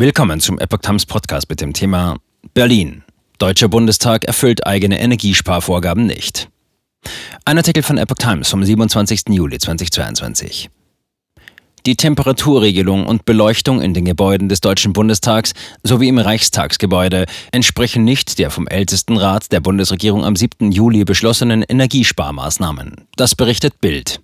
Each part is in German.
Willkommen zum Epoch Times Podcast mit dem Thema Berlin. Deutscher Bundestag erfüllt eigene Energiesparvorgaben nicht. Ein Artikel von Epoch Times vom 27. Juli 2022. Die Temperaturregelung und Beleuchtung in den Gebäuden des Deutschen Bundestags sowie im Reichstagsgebäude entsprechen nicht der vom ältesten Rat der Bundesregierung am 7. Juli beschlossenen Energiesparmaßnahmen. Das berichtet Bild.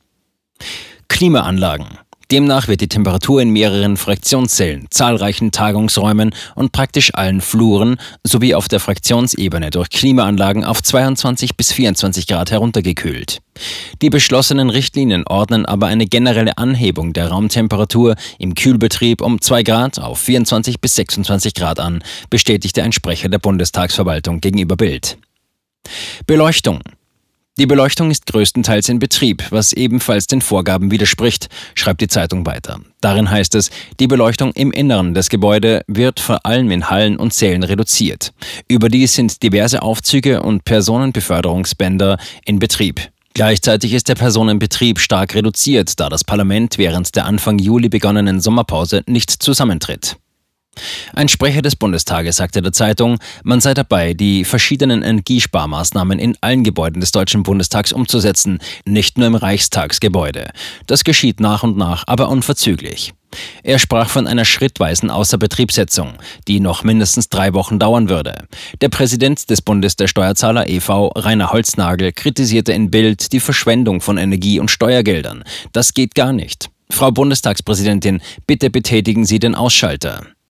Klimaanlagen. Demnach wird die Temperatur in mehreren Fraktionszellen, zahlreichen Tagungsräumen und praktisch allen Fluren sowie auf der Fraktionsebene durch Klimaanlagen auf 22 bis 24 Grad heruntergekühlt. Die beschlossenen Richtlinien ordnen aber eine generelle Anhebung der Raumtemperatur im Kühlbetrieb um 2 Grad auf 24 bis 26 Grad an, bestätigte ein Sprecher der Bundestagsverwaltung gegenüber Bild. Beleuchtung. Die Beleuchtung ist größtenteils in Betrieb, was ebenfalls den Vorgaben widerspricht, schreibt die Zeitung weiter. Darin heißt es, die Beleuchtung im Inneren des Gebäudes wird vor allem in Hallen und Sälen reduziert. Überdies sind diverse Aufzüge und Personenbeförderungsbänder in Betrieb. Gleichzeitig ist der Personenbetrieb stark reduziert, da das Parlament während der Anfang Juli begonnenen Sommerpause nicht zusammentritt. Ein Sprecher des Bundestages sagte der Zeitung, man sei dabei, die verschiedenen Energiesparmaßnahmen in allen Gebäuden des Deutschen Bundestags umzusetzen, nicht nur im Reichstagsgebäude. Das geschieht nach und nach, aber unverzüglich. Er sprach von einer schrittweisen Außerbetriebssetzung, die noch mindestens drei Wochen dauern würde. Der Präsident des Bundes der Steuerzahler e.V., Rainer Holznagel, kritisierte in Bild die Verschwendung von Energie- und Steuergeldern. Das geht gar nicht. Frau Bundestagspräsidentin, bitte betätigen Sie den Ausschalter.